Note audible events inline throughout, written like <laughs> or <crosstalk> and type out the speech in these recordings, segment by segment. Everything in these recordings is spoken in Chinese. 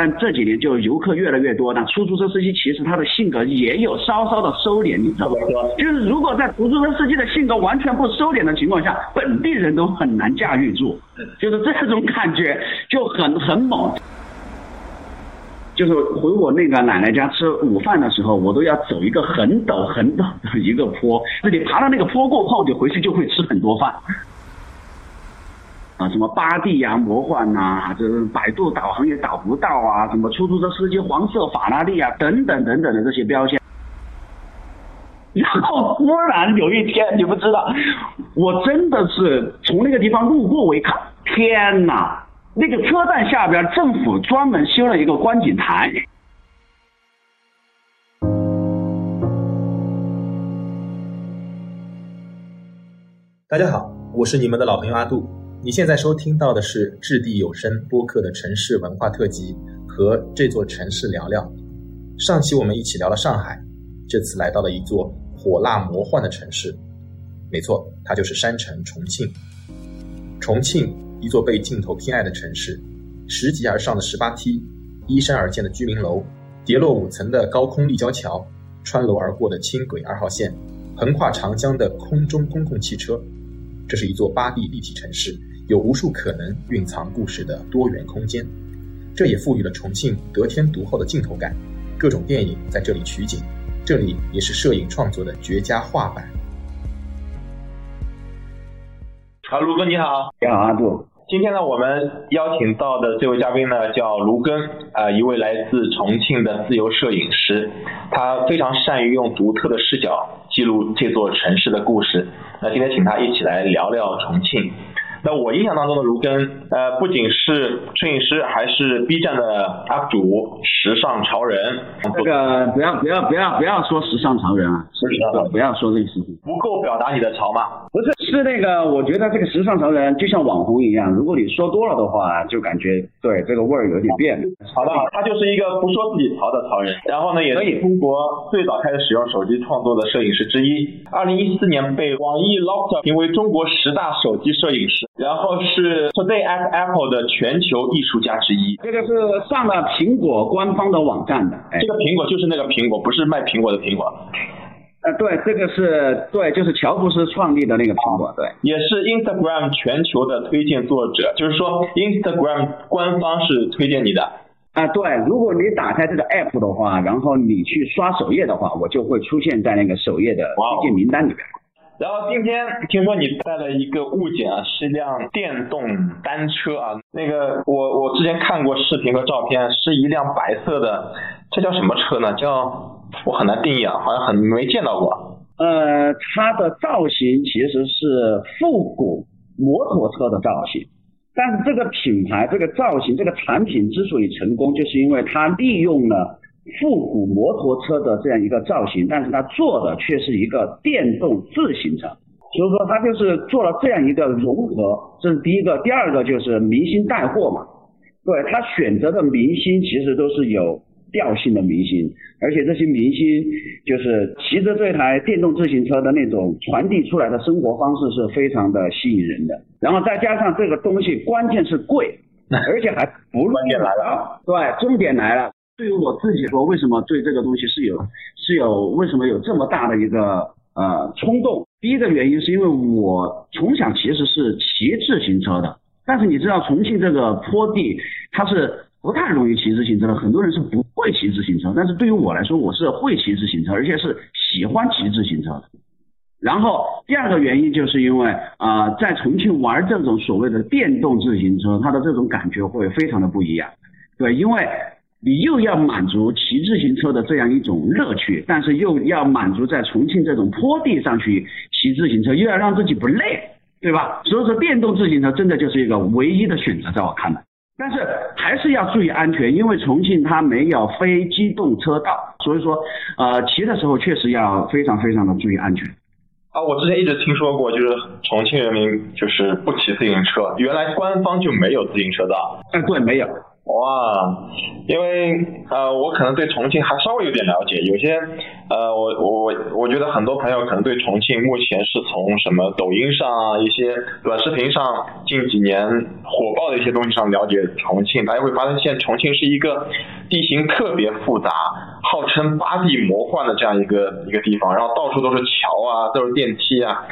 但这几年就游客越来越多，那出租车司机其实他的性格也有稍稍的收敛，你知道吗？就是如果在出租车司机的性格完全不收敛的情况下，本地人都很难驾驭住，就是这种感觉就很很猛。就是回我那个奶奶家吃午饭的时候，我都要走一个很陡很陡的一个坡，自己爬到那个坡过后，你回去就会吃很多饭。啊，什么巴蒂呀、魔幻呐，这百度导航也导不到啊，什么出租车司机黄色法拉利啊，等等等等的这些标签。然后忽然有一天，你不知道，我真的是从那个地方路过，我一看，天哪！那个车站下边政府专门修了一个观景台。大家好，我是你们的老朋友阿杜。你现在收听到的是掷地有声播客的城市文化特辑和这座城市聊聊。上期我们一起聊了上海，这次来到了一座火辣魔幻的城市，没错，它就是山城重庆。重庆，一座被镜头偏爱的城市，拾级而上的十八梯，依山而建的居民楼，叠落五层的高空立交桥，穿楼而过的轻轨二号线，横跨长江的空中公共汽车，这是一座八 D 立体城市。有无数可能蕴藏故事的多元空间，这也赋予了重庆得天独厚的镜头感。各种电影在这里取景，这里也是摄影创作的绝佳画板。啊，卢哥你好，你好阿杜。今天呢，我们邀请到的这位嘉宾呢，叫卢根，啊，一位来自重庆的自由摄影师，他非常善于用独特的视角记录这座城市的故事。那今天请他一起来聊聊重庆。那我印象当中的卢根，呃，不仅是摄影师，还是 B 站的 UP 主，时尚潮人。这个不要不要不要不要说时尚潮人啊，是不要说这个事情。不够表达你的潮吗？不是，是那个，我觉得这个时尚潮人就像网红一样，如果你说多了的话，就感觉对这个味儿有点变。好的，他就是一个不说自己潮的潮人。然后呢，也是中国最早开始使用手机创作的摄影师之一。二零一四年被网易 Lofter 评为中国十大手机摄影师。然后是 Today at Apple 的全球艺术家之一，这个是上了苹果官方的网站的。这个苹果就是那个苹果，不是卖苹果的苹果。呃，对，这个是对，就是乔布斯创立的那个苹果，对。也是 Instagram 全球的推荐作者，就是说 Instagram 官方是推荐你的。啊，对，如果你打开这个 App 的话，然后你去刷首页的话，我就会出现在那个首页的推荐名单里边。然后今天听说你带了一个物件啊，是一辆电动单车啊。那个我我之前看过视频和照片，是一辆白色的，这叫什么车呢？叫我很难定义啊，好像很没见到过。呃，它的造型其实是复古摩托车的造型，但是这个品牌、这个造型、这个产品之所以成功，就是因为它利用了。复古摩托车的这样一个造型，但是它做的却是一个电动自行车，所以说它就是做了这样一个融合，这是第一个。第二个就是明星带货嘛，对他选择的明星其实都是有调性的明星，而且这些明星就是骑着这台电动自行车的那种传递出来的生活方式是非常的吸引人的。然后再加上这个东西，关键是贵，<laughs> 而且还不关键来了，对，重点来了。对于我自己说，为什么对这个东西是有是有为什么有这么大的一个呃冲动？第一个原因是因为我从小其实是骑自行车的，但是你知道重庆这个坡地它是不太容易骑自行车的，很多人是不会骑自行车，但是对于我来说，我是会骑自行车，而且是喜欢骑自行车的。然后第二个原因就是因为啊，在重庆玩这种所谓的电动自行车，它的这种感觉会非常的不一样，对，因为。你又要满足骑自行车的这样一种乐趣，但是又要满足在重庆这种坡地上去骑自行车，又要让自己不累，对吧？所以说电动自行车真的就是一个唯一的选择，在我看来。但是还是要注意安全，因为重庆它没有非机动车道，所以说呃骑的时候确实要非常非常的注意安全。啊，我之前一直听说过，就是重庆人民就是不骑自行车，原来官方就没有自行车道。哎，对，没有。哇，因为呃，我可能对重庆还稍微有点了解，有些呃，我我我觉得很多朋友可能对重庆目前是从什么抖音上啊一些短视频上近几年火爆的一些东西上了解重庆，大家会发现现在重庆是一个地形特别复杂，号称八地魔幻的这样一个一个地方，然后到处都是桥啊，都是电梯啊。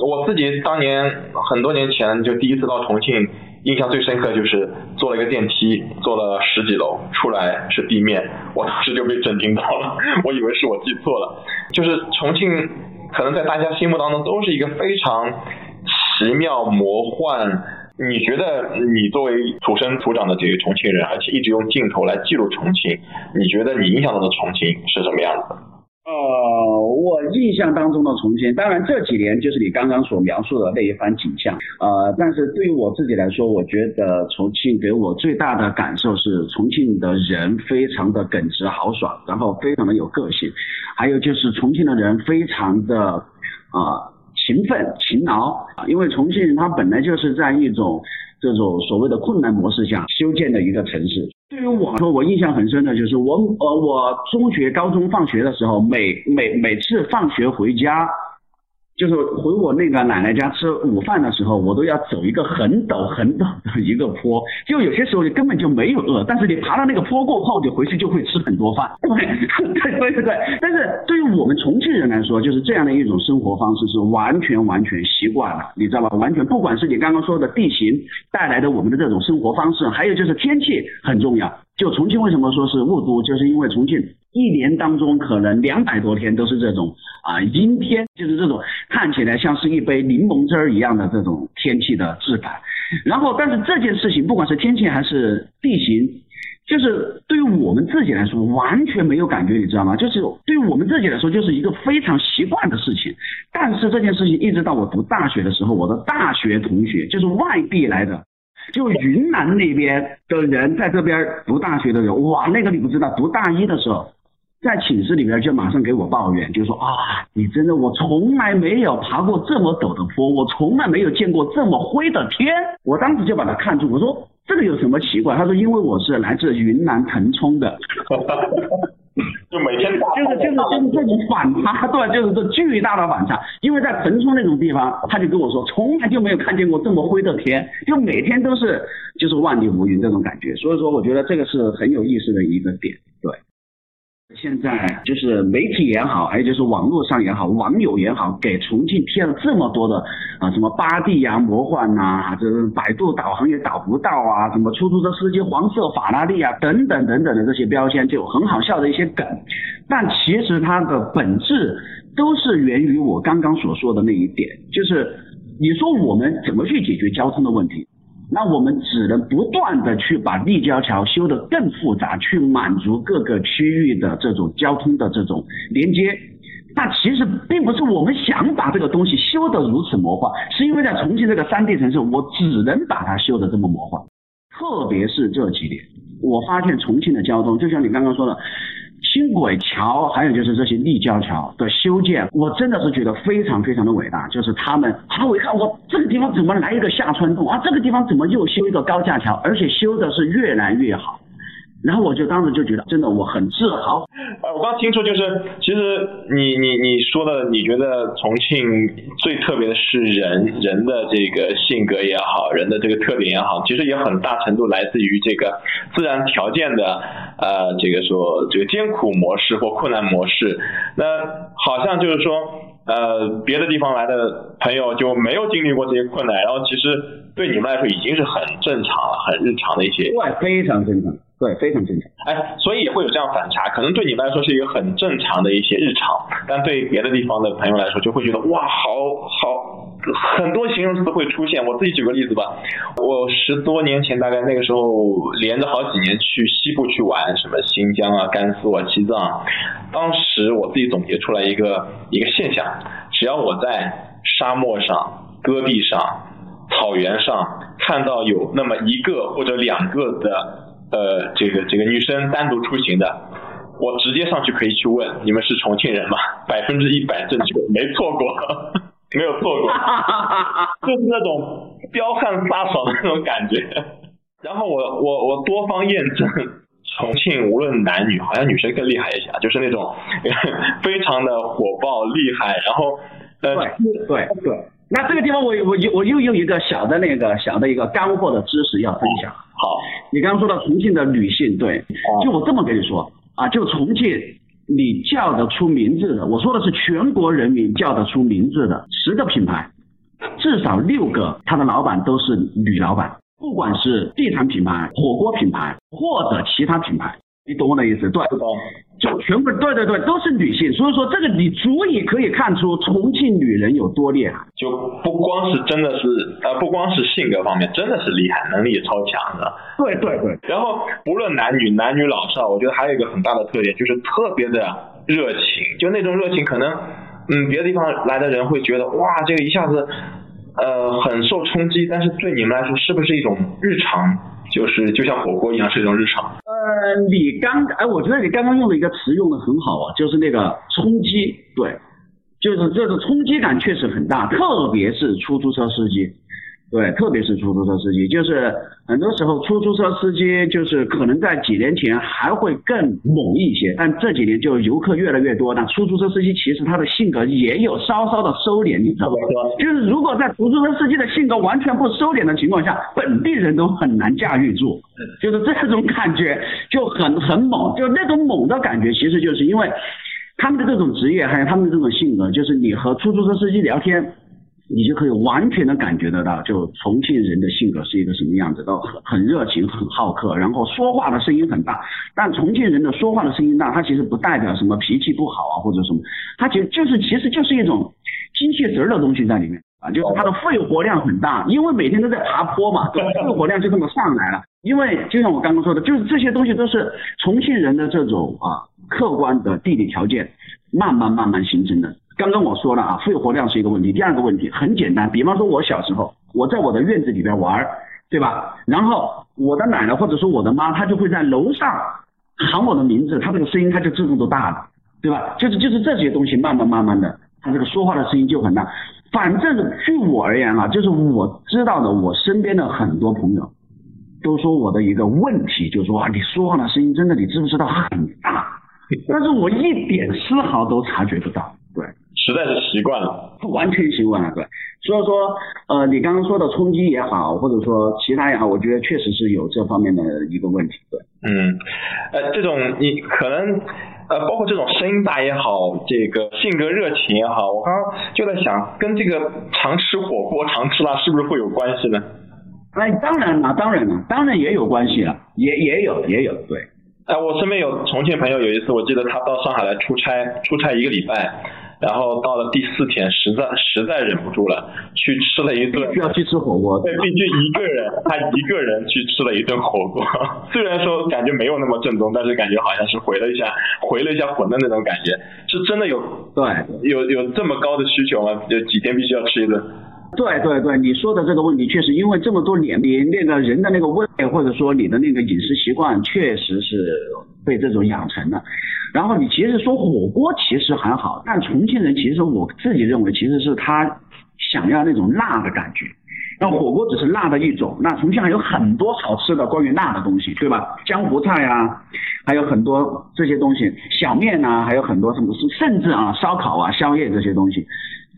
我自己当年很多年前就第一次到重庆。印象最深刻就是坐了一个电梯，坐了十几楼，出来是地面，我当时就被震惊到了，<laughs> 我以为是我记错了。就是重庆，可能在大家心目当中都是一个非常奇妙魔幻。你觉得你作为土生土长的这个重庆人，而且一直用镜头来记录重庆，你觉得你印象中的重庆是什么样子？呃，我印象当中的重庆，当然这几年就是你刚刚所描述的那一番景象，呃，但是对于我自己来说，我觉得重庆给我最大的感受是，重庆的人非常的耿直豪爽，然后非常的有个性，还有就是重庆的人非常的啊勤奋勤劳啊，因为重庆它本来就是在一种这种所谓的困难模式下修建的一个城市。对于我来说，我印象很深的就是我呃，我中学、高中放学的时候，每每每次放学回家。就是回我那个奶奶家吃午饭的时候，我都要走一个很陡很陡的一个坡，就有些时候你根本就没有饿，但是你爬到那个坡过后，你回去就会吃很多饭。<laughs> 对对对对，但是对于我们重庆人来说，就是这样的一种生活方式是完全完全习惯了，你知道吧？完全不管是你刚刚说的地形带来的我们的这种生活方式，还有就是天气很重要。就重庆为什么说是雾都，就是因为重庆一年当中可能两百多天都是这种啊阴天，就是这种看起来像是一杯柠檬汁儿一样的这种天气的质感。然后，但是这件事情不管是天气还是地形，就是对于我们自己来说完全没有感觉，你知道吗？就是对于我们自己来说就是一个非常习惯的事情。但是这件事情一直到我读大学的时候，我的大学同学就是外地来的。就云南那边的人在这边读大学的人，哇，那个你不知道，读大一的时候，在寝室里边就马上给我抱怨，就说啊，你真的我从来没有爬过这么陡的坡，我从来没有见过这么灰的天。我当时就把他看住，我说这个有什么奇怪？他说因为我是来自云南腾冲的。<laughs> <laughs> 就每天就是就是就是这种反差，<laughs> 对，就是这巨大的反差。因为在腾冲那种地方，他就跟我说，从来就没有看见过这么灰的天，就每天都是就是万里无云这种感觉。所以说，我觉得这个是很有意思的一个点，对。现在就是媒体也好，还有就是网络上也好，网友也好，给重庆贴了这么多的啊，什么八地呀、魔幻呐，这百度导航也导不到啊，什么出租车司机黄色法拉利啊，等等等等的这些标签，就很好笑的一些梗。但其实它的本质都是源于我刚刚所说的那一点，就是你说我们怎么去解决交通的问题？那我们只能不断的去把立交桥修得更复杂，去满足各个区域的这种交通的这种连接。那其实并不是我们想把这个东西修得如此魔幻，是因为在重庆这个三地城市，我只能把它修得这么魔幻。特别是这几年，我发现重庆的交通，就像你刚刚说的。轻轨桥，还有就是这些立交桥的修建，我真的是觉得非常非常的伟大。就是他们，啊，我一看，我这个地方怎么来一个下穿洞啊？这个地方怎么又修一个高架桥？而且修的是越来越好。然后我就当时就觉得，真的我很自豪。呃，我刚听说就是，其实你你你说的，你觉得重庆最特别的是人人的这个性格也好，人的这个特点也好，其实也很大程度来自于这个自然条件的呃这个说这个艰苦模式或困难模式。那好像就是说，呃，别的地方来的朋友就没有经历过这些困难，然后其实对你们来说已经是很正常了，很日常的一些。对，非常正常。对，非常正常。哎，所以也会有这样反差，可能对你们来说是一个很正常的一些日常，但对别的地方的朋友来说，就会觉得哇，好好，很多形容词会出现。我自己举个例子吧，我十多年前大概那个时候，连着好几年去西部去玩，什么新疆啊、甘肃啊、西藏，当时我自己总结出来一个一个现象，只要我在沙漠上、戈壁上、草原上看到有那么一个或者两个的。呃，这个这个女生单独出行的，我直接上去可以去问，你们是重庆人吗？百分之一百正确，没错过，<laughs> 没有错过，<laughs> 就是那种彪悍飒爽的那种感觉。<laughs> 然后我我我多方验证，重庆无论男女，好像女生更厉害一些，就是那种非常的火爆厉害。然后呃，对对对。那这个地方我我我又有一个小的那个小的一个干货的知识要分享。好，你刚刚说到重庆的女性，对，就我这么跟你说啊，就重庆你叫得出名字的，我说的是全国人民叫得出名字的十个品牌，至少六个，他的老板都是女老板。不管是地产品牌、火锅品牌或者其他品牌，你懂我的意思？对，就全部对对对，都是女性。所以说这个你足以可以看出重庆女人有多厉害。就不光是真的是呃，不光是性格方面，真的是厉害，能力也超强的。对对对。然后不论男女男女老少，我觉得还有一个很大的特点，就是特别的热情。就那种热情，可能嗯，别的地方来的人会觉得哇，这个一下子。呃，很受冲击，但是对你们来说是不是一种日常？就是就像火锅一样是一种日常？呃，你刚哎，我觉得你刚刚用的一个词用的很好啊，就是那个冲击，对，就是这个冲击感确实很大，特别是出租车司机。对，特别是出租车司机，就是很多时候出租车司机就是可能在几年前还会更猛一些，但这几年就游客越来越多，那出租车司机其实他的性格也有稍稍的收敛，你知道吗？就是如果在出租车司机的性格完全不收敛的情况下，本地人都很难驾驭住，就是这种感觉就很很猛，就那种猛的感觉，其实就是因为他们的这种职业还有他们的这种性格，就是你和出租车司机聊天。你就可以完全的感觉得到，就重庆人的性格是一个什么样子，都很很热情，很好客，然后说话的声音很大。但重庆人的说话的声音大，它其实不代表什么脾气不好啊，或者什么，它其实就是其实就是一种精气神的东西在里面啊，就是它的肺活量很大，因为每天都在爬坡嘛，肺活量就这么上来了。因为就像我刚刚说的，就是这些东西都是重庆人的这种啊客观的地理条件慢慢慢慢形成的。刚刚我说了啊，肺活量是一个问题。第二个问题很简单，比方说我小时候，我在我的院子里边玩，对吧？然后我的奶奶或者说我的妈，她就会在楼上喊我的名字，她这个声音她就自动都大了，对吧？就是就是这些东西慢慢慢慢的，她这个说话的声音就很大。反正据我而言啊，就是我知道的，我身边的很多朋友都说我的一个问题，就是说啊，你说话的声音真的，你知不知道很大？但是我一点丝毫都察觉不到，对。实在是习惯了，完全习惯了，对。所以说，呃，你刚刚说的冲击也好，或者说其他也好，我觉得确实是有这方面的一个问题，对。嗯，呃，这种你可能，呃，包括这种声音大也好，这个性格热情也好，我刚刚就在想，跟这个常吃火锅、常吃辣是不是会有关系呢？哎，当然了，当然了，当然也有关系了，也也有，也有，对。哎，我身边有重庆朋友，有一次我记得他到上海来出差，出差一个礼拜。然后到了第四天，实在实在忍不住了，去吃了一顿，需要去吃火锅。对，必须一个人，他一个人去吃了一顿火锅。<laughs> 虽然说感觉没有那么正宗，但是感觉好像是回了一下，回了一下魂的那种感觉。是真的有对有有这么高的需求吗？有几天必须要吃一顿？对对对，你说的这个问题确实，因为这么多年，你那个人的那个胃或者说你的那个饮食习惯，确实是被这种养成的。然后你其实说火锅其实还好，但重庆人其实我自己认为其实是他想要那种辣的感觉，那火锅只是辣的一种，那重庆还有很多好吃的关于辣的东西，对吧？江湖菜啊，还有很多这些东西，小面呐，还有很多什么，甚至啊烧烤啊宵夜这些东西。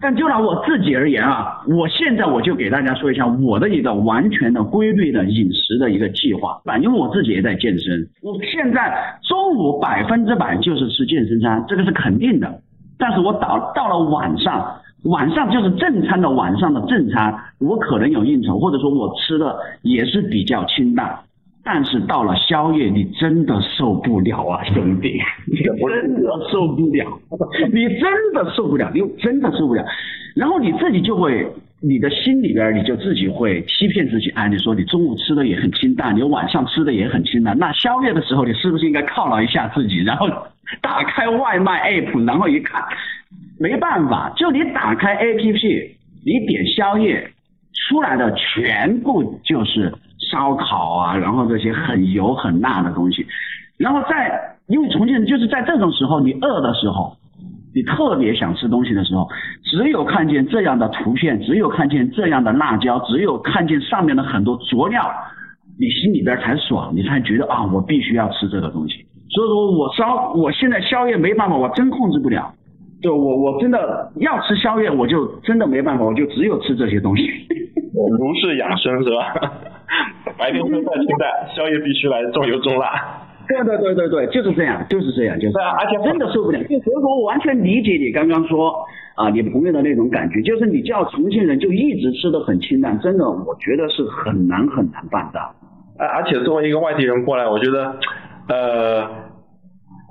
但就拿我自己而言啊，我现在我就给大家说一下我的一个完全的规律的饮食的一个计划，因为我自己也在健身，我现在中午百分之百就是吃健身餐，这个是肯定的。但是我到到了晚上，晚上就是正餐的晚上的正餐，我可能有应酬，或者说我吃的也是比较清淡。但是到了宵夜，你真的受不了啊，兄弟，<laughs> <laughs> 你真的受不了，你真的受不了，你真的受不了。然后你自己就会，你的心里边你就自己会欺骗自己，哎，你说你中午吃的也很清淡，你晚上吃的也很清淡，那宵夜的时候你是不是应该犒劳一下自己？然后打开外卖 app，然后一看，没办法，就你打开 app，你点宵夜出来的全部就是。烧烤啊，然后这些很油很辣的东西，然后在因为重庆人就是在这种时候，你饿的时候，你特别想吃东西的时候，只有看见这样的图片，只有看见这样的辣椒，只有看见上面的很多佐料，你心里边才爽，你才觉得啊，我必须要吃这个东西。所以说我烧，我现在宵夜没办法，我真控制不了。就我我真的要吃宵夜，我就真的没办法，我就只有吃这些东西。如是养生是吧？<laughs> 白天清淡清淡，宵夜必须来重油重辣。对对对对对，就是这样，就是这样，就是。而且真的受不了。就所以说我完全理解你刚刚说啊，你朋友的那种感觉，就是你叫重庆人就一直吃的很清淡，真的，我觉得是很难很难办到。而而且作为一个外地人过来，我觉得，呃，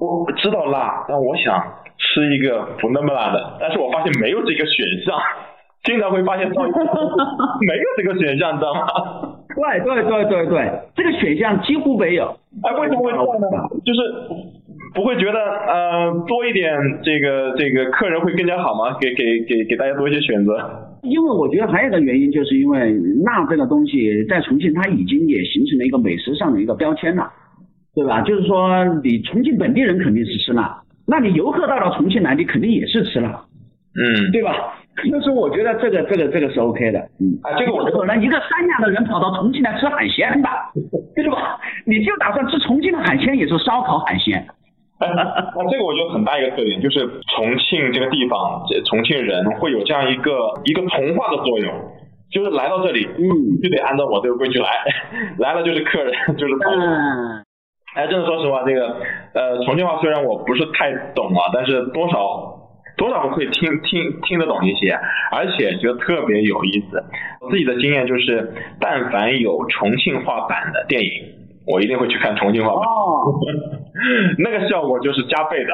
我知道辣，但我想吃一个不那么辣的，但是我发现没有这个选项，经常会发现 <laughs> 没有这个选项，你知道吗？对对对对对，这个选项几乎没有。哎，为什么会这样呢？就是不会觉得呃多一点这个这个客人会更加好吗？给给给给大家多一些选择。因为我觉得还有一个原因，就是因为辣这个东西在重庆它已经也形成了一个美食上的一个标签了，对吧？就是说你重庆本地人肯定是吃辣，那你游客到了重庆来，你肯定也是吃辣，嗯，对吧？所以说我觉得这个这个这个是 OK 的，嗯，啊，这个我可能一个三亚的人跑到重庆来吃海鲜的，对吧？你就打算吃重庆的海鲜，也是烧烤海鲜。<laughs> 那这个我觉得很大一个特点，就是重庆这个地方，这重庆人会有这样一个一个同化的作用，就是来到这里，嗯，就得按照我这个规矩来，<laughs> 来了就是客人，<laughs> 就是朋友。嗯，哎，真的说实话，这个呃重庆话虽然我不是太懂啊，但是多少多少会听听听得懂一些，而且觉得特别有意思。我自己的经验就是，但凡有重庆话版的电影，我一定会去看重庆话版。哦，<laughs> 那个效果就是加倍的。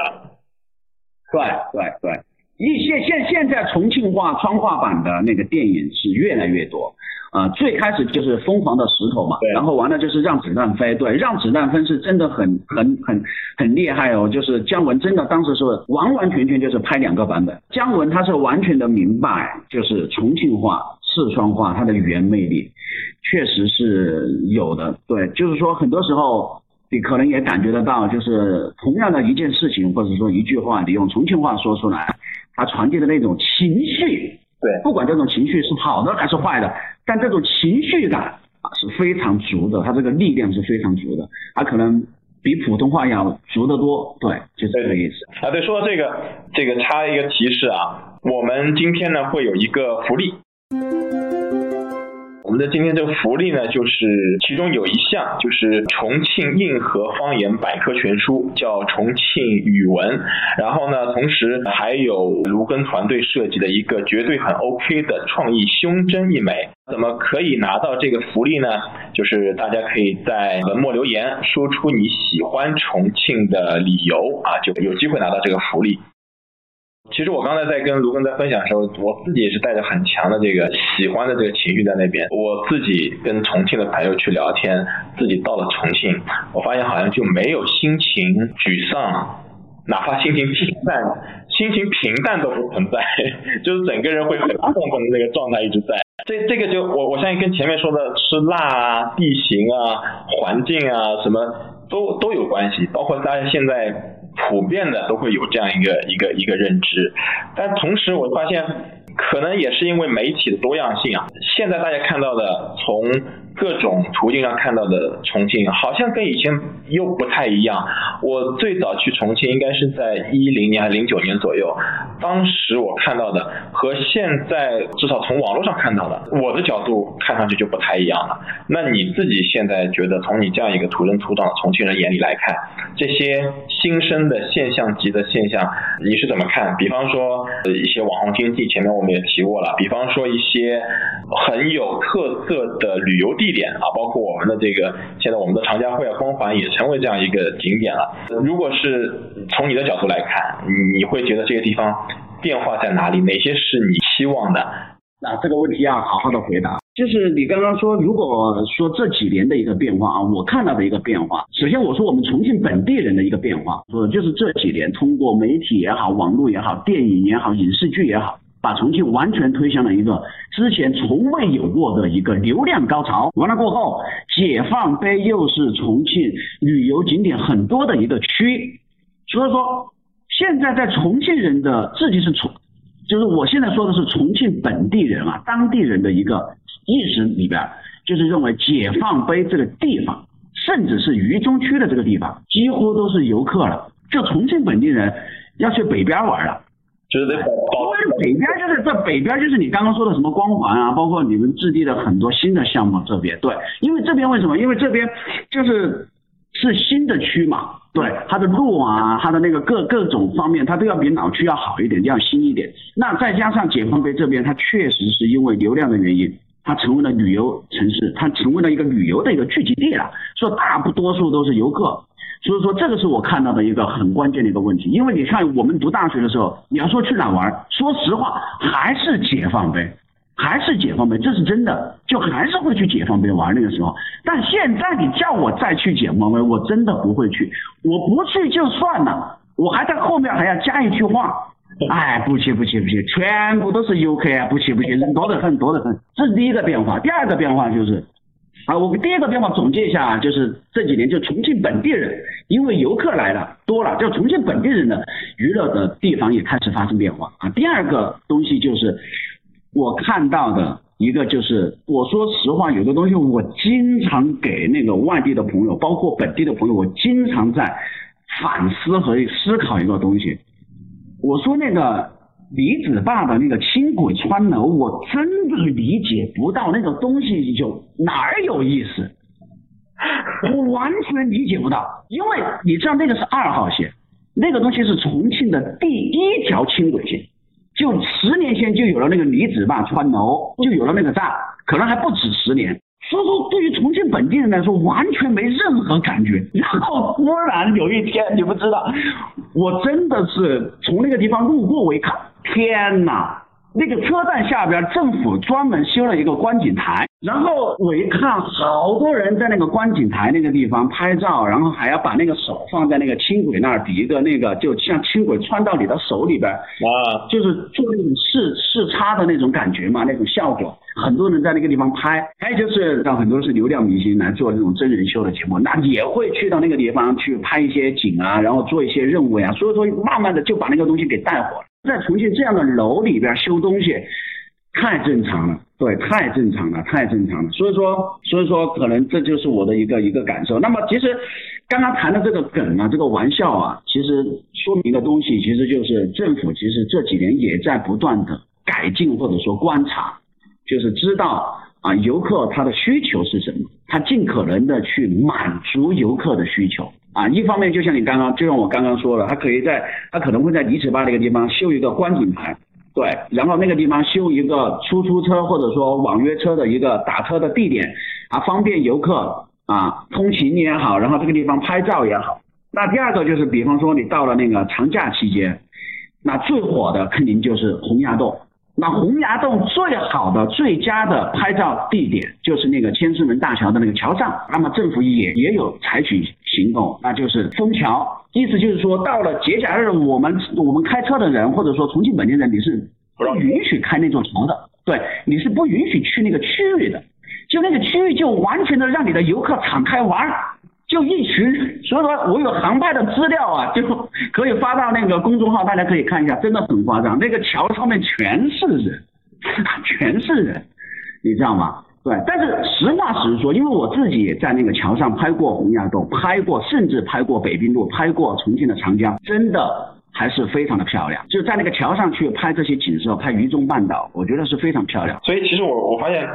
对对对，一现现现在重庆话川话版的那个电影是越来越多。啊，最开始就是疯狂的石头嘛，然后完了就是让子弹飞，对，让子弹飞是真的很很很很厉害哦，就是姜文真的当时是完完全全就是拍两个版本，姜文他是完全的明白，就是重庆话、四川话它的语言魅力，确实是有的，对，就是说很多时候你可能也感觉得到，就是同样的一件事情或者说一句话，你用重庆话说出来，它传递的那种情绪，对，不管这种情绪是好的还是坏的。但这种情绪感啊是非常足的，它这个力量是非常足的，它可能比普通话要足得多。对，就是这个意思。啊，对，说到这个，这个插一个提示啊，我们今天呢会有一个福利。我们的今天这个福利呢，就是其中有一项就是重庆硬核方言百科全书，叫重庆语文。然后呢，同时还有卢根团队设计的一个绝对很 OK 的创意胸针一枚。怎么可以拿到这个福利呢？就是大家可以在文末留言，说出你喜欢重庆的理由啊，就有机会拿到这个福利。其实我刚才在跟卢根在分享的时候，我自己也是带着很强的这个喜欢的这个情绪在那边。我自己跟重庆的朋友去聊天，自己到了重庆，我发现好像就没有心情沮丧，哪怕心情平淡，心情平淡都不存在，<laughs> 就是整个人会很亢奋的那个状态一直在。这这个就我我相信跟前面说的吃辣啊、地形啊、环境啊什么都都有关系，包括大家现在。普遍的都会有这样一个一个一个认知，但同时我发现，可能也是因为媒体的多样性啊，现在大家看到的从。各种途径上看到的重庆，好像跟以前又不太一样。我最早去重庆应该是在一零年还是零九年左右，当时我看到的和现在至少从网络上看到的，我的角度看上去就不太一样了。那你自己现在觉得，从你这样一个土生土长的重庆人眼里来看，这些新生的现象级的现象，你是怎么看？比方说一些网红经济，前面我们也提过了，比方说一些很有特色的旅游地。地点啊，包括我们的这个，现在我们的长江汇啊光环也成为这样一个景点了。如果是从你的角度来看，你会觉得这个地方变化在哪里？哪些是你期望的？那这个问题要好好的回答。就是你刚刚说，如果说这几年的一个变化啊，我看到的一个变化，首先我说我们重庆本地人的一个变化，说就是这几年通过媒体也好，网络也好，电影也好，影视剧也好。把重庆完全推向了一个之前从未有过的一个流量高潮。完了过后，解放碑又是重庆旅游景点很多的一个区，所以说现在在重庆人的自己是重，就是我现在说的是重庆本地人啊，当地人的一个意识里边，就是认为解放碑这个地方，甚至是渝中区的这个地方，几乎都是游客了。就重庆本地人要去北边玩了，就是得保保北边就是这北边就是你刚刚说的什么光环啊，包括你们置地的很多新的项目这边，对，因为这边为什么？因为这边就是是新的区嘛，对，它的路啊，它的那个各各种方面，它都要比老区要好一点，要新一点。那再加上解放碑这边，它确实是因为流量的原因，它成为了旅游城市，它成为了一个旅游的一个聚集地了，所以大不多数都是游客。所以说，这个是我看到的一个很关键的一个问题。因为你看，我们读大学的时候，你要说去哪玩，说实话，还是解放碑，还是解放碑，这是真的，就还是会去解放碑玩那个时候。但现在你叫我再去解放碑，我真的不会去。我不去就算了，我还在后面还要加一句话，哎，不去不去不去，全部都是游客啊，不去不去，人多得很，多得很。这是第一个变化。第二个变化就是。啊，我们第一个变化总结一下啊，就是这几年就重庆本地人，因为游客来了多了，就重庆本地人的娱乐的地方也开始发生变化啊。第二个东西就是我看到的一个就是，我说实话，有的东西我经常给那个外地的朋友，包括本地的朋友，我经常在反思和思考一个东西。我说那个。李子坝的那个轻轨穿楼，我真的理解不到那个东西有哪儿有意思，<laughs> 我完全理解不到。因为你知道那个是二号线，那个东西是重庆的第一条轻轨线，就十年前就有了那个李子坝穿楼，就有了那个站，可能还不止十年。所以说，对于重庆本地人来说，完全没任何感觉。然后突然有一天，你不知道，我真的是从那个地方路过，我一看。天呐，那个车站下边政府专门修了一个观景台，然后我一看，好多人在那个观景台那个地方拍照，然后还要把那个手放在那个轻轨那儿，比一个那个就像轻轨穿到你的手里边，啊，就是做那种视视差的那种感觉嘛，那种效果，很多人在那个地方拍，还有就是让很多是流量明星来做这种真人秀的节目，那也会去到那个地方去拍一些景啊，然后做一些任务呀，所以说慢慢的就把那个东西给带火了。在重庆这样的楼里边修东西，太正常了，对，太正常了，太正常了。所以说，所以说，可能这就是我的一个一个感受。那么，其实刚刚谈的这个梗啊，这个玩笑啊，其实说明的东西，其实就是政府其实这几年也在不断的改进或者说观察，就是知道啊游客他的需求是什么，他尽可能的去满足游客的需求。啊，一方面就像你刚刚，就像我刚刚说的，他可以在，他可能会在李子坝那个地方修一个观景台，对，然后那个地方修一个出租车或者说网约车的一个打车的地点，啊，方便游客啊通勤也好，然后这个地方拍照也好。那第二个就是，比方说你到了那个长假期间，那最火的肯定就是洪崖洞。那洪崖洞最好的、最佳的拍照地点就是那个千厮门大桥的那个桥上。那么政府也也有采取行动，那就是封桥。意思就是说，到了节假日，我们我们开车的人，或者说重庆本地人，你是不允许开那座桥的。对，你是不允许去那个区域的。就那个区域，就完全的让你的游客敞开玩。就一群，所以说我有航拍的资料啊，就可以发到那个公众号，大家可以看一下，真的很夸张。那个桥上面全是人，全是人，你知道吗？对，但是实话实说，因为我自己也在那个桥上拍过洪崖洞，拍过，甚至拍过北滨路，拍过重庆的长江，真的还是非常的漂亮。就在那个桥上去拍这些景色，拍渝中半岛，我觉得是非常漂亮。所以其实我我发现。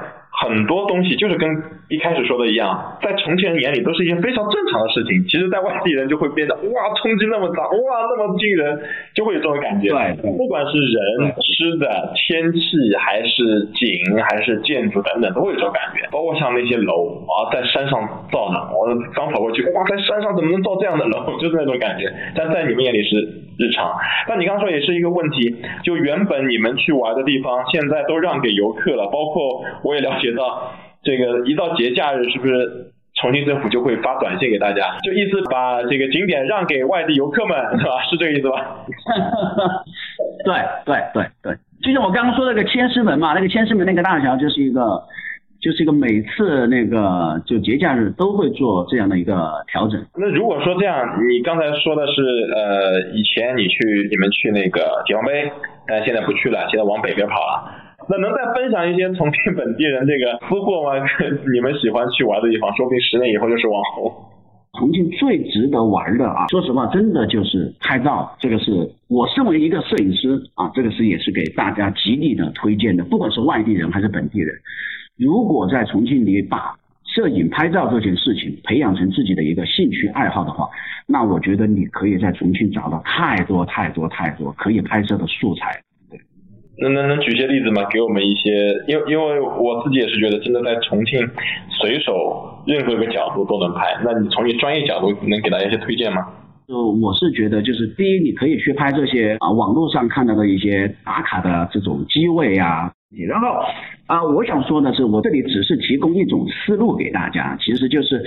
很多东西就是跟一开始说的一样，在重庆人眼里都是一件非常正常的事情，其实，在外地人就会变得哇，冲击那么大，哇，那么惊人，就会有这种感觉。对，不管是人、吃的、天气，还是景，还是建筑等等，都会有这种感觉。包括像那些楼啊，在山上造的，我刚跑过去，哇，在山上怎么能造这样的楼？就是那种感觉。但在你们眼里是日常。但你刚刚说也是一个问题，就原本你们去玩的地方，现在都让给游客了，包括我也了解。到这个一到节假日，是不是重庆政府就会发短信给大家，就意思把这个景点让给外地游客们，是吧？是这个意思吧？<laughs> 对对对对，就像我刚刚说那个千厮门嘛，那个千厮门那个大桥就是一个，就是一个每次那个就节假日都会做这样的一个调整。那如果说这样，你刚才说的是呃，以前你去你们去那个解放碑，但现在不去了，现在往北边跑了。那能再分享一些重庆本地人这个私货吗？<laughs> 你们喜欢去玩的地方，说不定十年以后就是网红。重庆最值得玩的啊，说实话，真的就是拍照。这个是我身为一个摄影师啊，这个是也是给大家极力的推荐的，不管是外地人还是本地人，如果在重庆你把摄影拍照这件事情培养成自己的一个兴趣爱好的话，那我觉得你可以在重庆找到太多太多太多可以拍摄的素材。能能能举些例子吗？给我们一些，因为因为我自己也是觉得，真的在重庆，随手任何一个角度都能拍。那你从你专业角度能给大家一些推荐吗？就我是觉得，就是第一，你可以去拍这些啊网络上看到的一些打卡的这种机位啊。然后啊，我想说的是，我这里只是提供一种思路给大家，其实就是。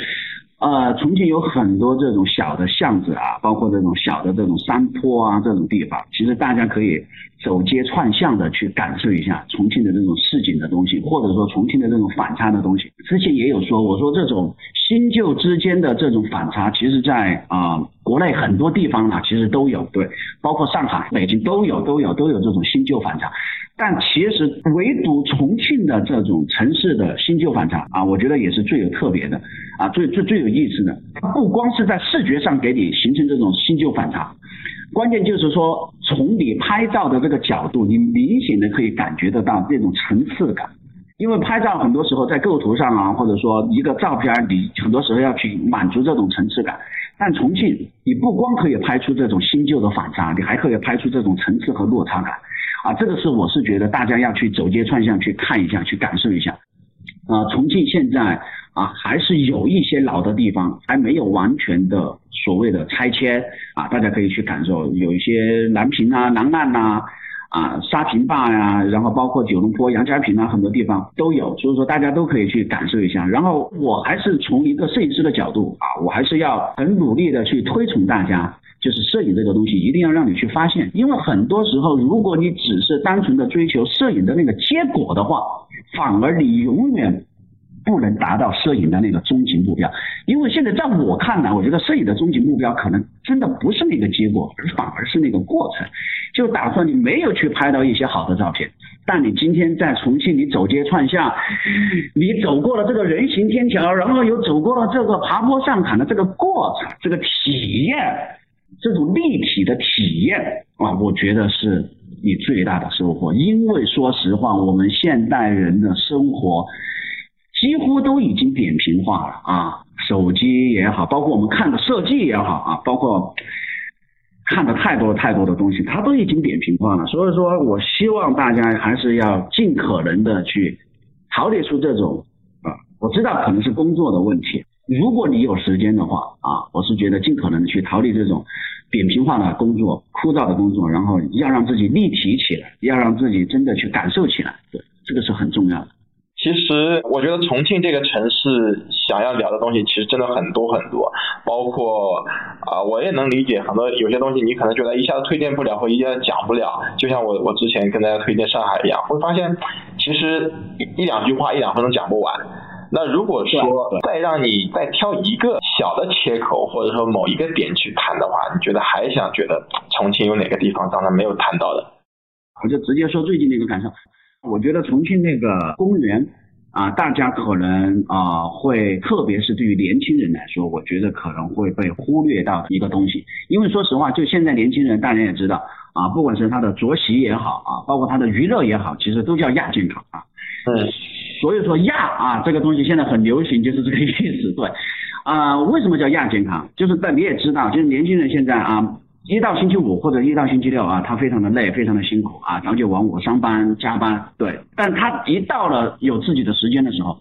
呃，重庆有很多这种小的巷子啊，包括这种小的这种山坡啊，这种地方，其实大家可以走街串巷的去感受一下重庆的这种市井的东西，或者说重庆的这种反差的东西。之前也有说，我说这种新旧之间的这种反差，其实在啊国内很多地方呢，其实都有，对，包括上海、北京都有，都有，都有这种新旧反差。但其实唯独重庆的这种城市的新旧反差啊，我觉得也是最有特别的啊，最最最有意思的。不光是在视觉上给你形成这种新旧反差，关键就是说从你拍照的这个角度，你明显的可以感觉得到这种层次感。因为拍照很多时候在构图上啊，或者说一个照片，你很多时候要去满足这种层次感。但重庆，你不光可以拍出这种新旧的反差，你还可以拍出这种层次和落差感。啊，这个是我是觉得大家要去走街串巷去看一下，去感受一下。啊，重庆现在啊还是有一些老的地方还没有完全的所谓的拆迁啊，大家可以去感受，有一些南平啊、南岸呐、啊啊沙坪坝呀，然后包括九龙坡、杨家坪啊，很多地方都有，所以说大家都可以去感受一下。然后我还是从一个摄影师的角度啊，我还是要很努力的去推崇大家。就是摄影这个东西，一定要让你去发现，因为很多时候，如果你只是单纯的追求摄影的那个结果的话，反而你永远不能达到摄影的那个终极目标。因为现在在我看来，我觉得摄影的终极目标可能真的不是那个结果，而反而是那个过程。就打算你没有去拍到一些好的照片，但你今天在重庆，你走街串巷，你走过了这个人行天桥，然后又走过了这个爬坡上坎的这个过程，这个体验。这种立体的体验啊，我觉得是你最大的收获。因为说实话，我们现代人的生活几乎都已经扁平化了啊，手机也好，包括我们看的设计也好啊，包括看的太多太多的东西，它都已经扁平化了。所以说我希望大家还是要尽可能的去逃离出这种啊，我知道可能是工作的问题。如果你有时间的话啊，我是觉得尽可能的去逃离这种扁平化的工作、枯燥的工作，然后要让自己立体起来，要让自己真的去感受起来，对，这个是很重要的。其实我觉得重庆这个城市想要聊的东西其实真的很多很多，包括啊，我也能理解很多有些东西你可能觉得一下子推荐不了或一下子讲不了，就像我我之前跟大家推荐上海一样，会发现其实一一两句话一两分钟讲不完。那如果说再让你再挑一个小的切口，或者说某一个点去谈的话，你觉得还想觉得重庆有哪个地方刚才没有谈到的？我就直接说最近的一个感受，我觉得重庆那个公园啊，大家可能啊会，特别是对于年轻人来说，我觉得可能会被忽略到一个东西，因为说实话，就现在年轻人，大家也知道啊，不管是他的作息也好啊，包括他的娱乐也好，其实都叫亚健康啊。嗯。所以说亚啊，这个东西现在很流行，就是这个意思。对，啊，为什么叫亚健康？就是在你也知道，就是年轻人现在啊，一到星期五或者一到星期六啊，他非常的累，非常的辛苦啊，早九晚五上班加班。对，但他一到了有自己的时间的时候，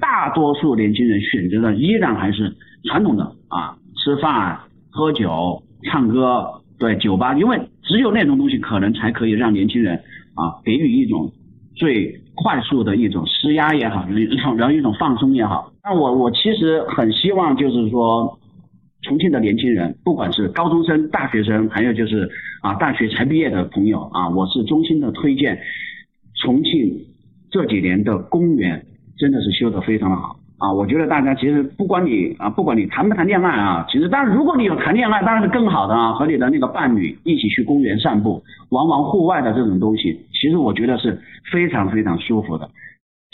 大多数年轻人选择的依然还是传统的啊，吃饭、喝酒、唱歌，对，酒吧，因为只有那种东西可能才可以让年轻人啊给予一种最。快速的一种施压也好，然后一种放松也好。那我我其实很希望就是说，重庆的年轻人，不管是高中生、大学生，还有就是啊大学才毕业的朋友啊，我是衷心的推荐重庆这几年的公园真的是修得非常的好啊，我觉得大家其实不管你啊，不管你谈不谈恋爱啊，其实当然如果你有谈恋爱，当然是更好的啊，和你的那个伴侣一起去公园散步，玩玩户外的这种东西，其实我觉得是非常非常舒服的。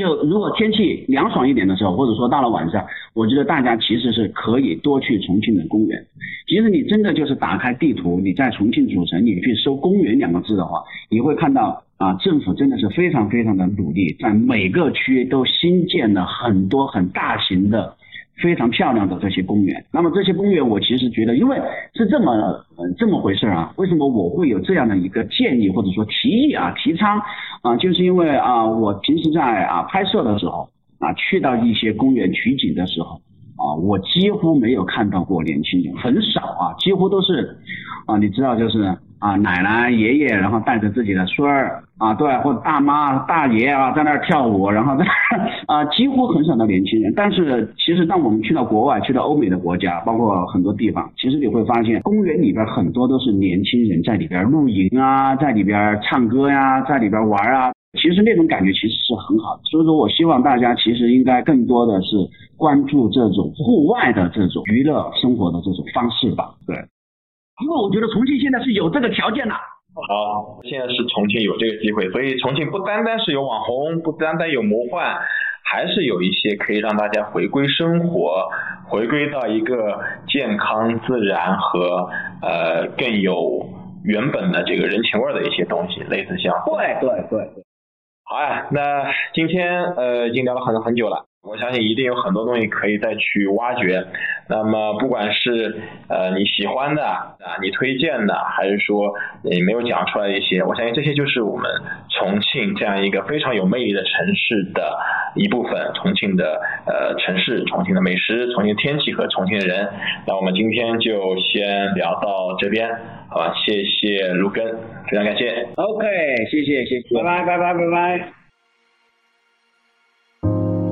就如果天气凉爽一点的时候，或者说到了晚上，我觉得大家其实是可以多去重庆的公园。其实你真的就是打开地图，你在重庆主城，你去搜“公园”两个字的话，你会看到啊，政府真的是非常非常的努力，在每个区都新建了很多很大型的。非常漂亮的这些公园，那么这些公园我其实觉得，因为是这么这么回事啊，为什么我会有这样的一个建议或者说提议啊提倡啊，就是因为啊我平时在啊拍摄的时候啊去到一些公园取景的时候啊，我几乎没有看到过年轻人，很少啊，几乎都是啊你知道就是。啊，奶奶、爷爷，然后带着自己的孙儿啊，对，或者大妈、大爷啊，在那儿跳舞，然后在那啊，几乎很少的年轻人。但是，其实当我们去到国外，去到欧美的国家，包括很多地方，其实你会发现，公园里边很多都是年轻人在里边露营啊，在里边唱歌呀，在里边玩啊。其实那种感觉其实是很好的。所以说我希望大家其实应该更多的是关注这种户外的这种娱乐生活的这种方式吧。对。因为我觉得重庆现在是有这个条件的。好，现在是重庆有这个机会，所以重庆不单单是有网红，不单单有魔幻，还是有一些可以让大家回归生活，回归到一个健康、自然和呃更有原本的这个人情味的一些东西，类似像。对对对。好呀，那今天呃已经聊了很很久了。我相信一定有很多东西可以再去挖掘。那么，不管是呃你喜欢的啊，你推荐的，还是说你没有讲出来一些，我相信这些就是我们重庆这样一个非常有魅力的城市的一部分。重庆的呃城市，重庆的美食，重庆天气和重庆的人。那我们今天就先聊到这边，好吧？谢谢卢根，非常感谢。OK，谢谢谢谢，拜拜拜拜拜拜。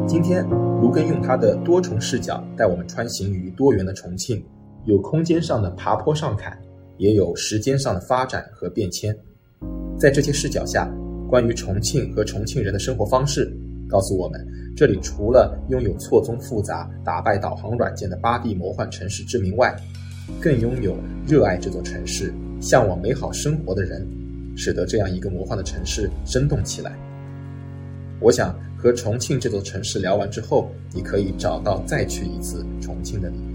今天，卢根用他的多重视角带我们穿行于多元的重庆，有空间上的爬坡上坎，也有时间上的发展和变迁。在这些视角下，关于重庆和重庆人的生活方式，告诉我们，这里除了拥有错综复杂、打败导航软件的八 D 魔幻城市之名外，更拥有热爱这座城市、向往美好生活的人，使得这样一个魔幻的城市生动起来。我想和重庆这座城市聊完之后，你可以找到再去一次重庆的理由。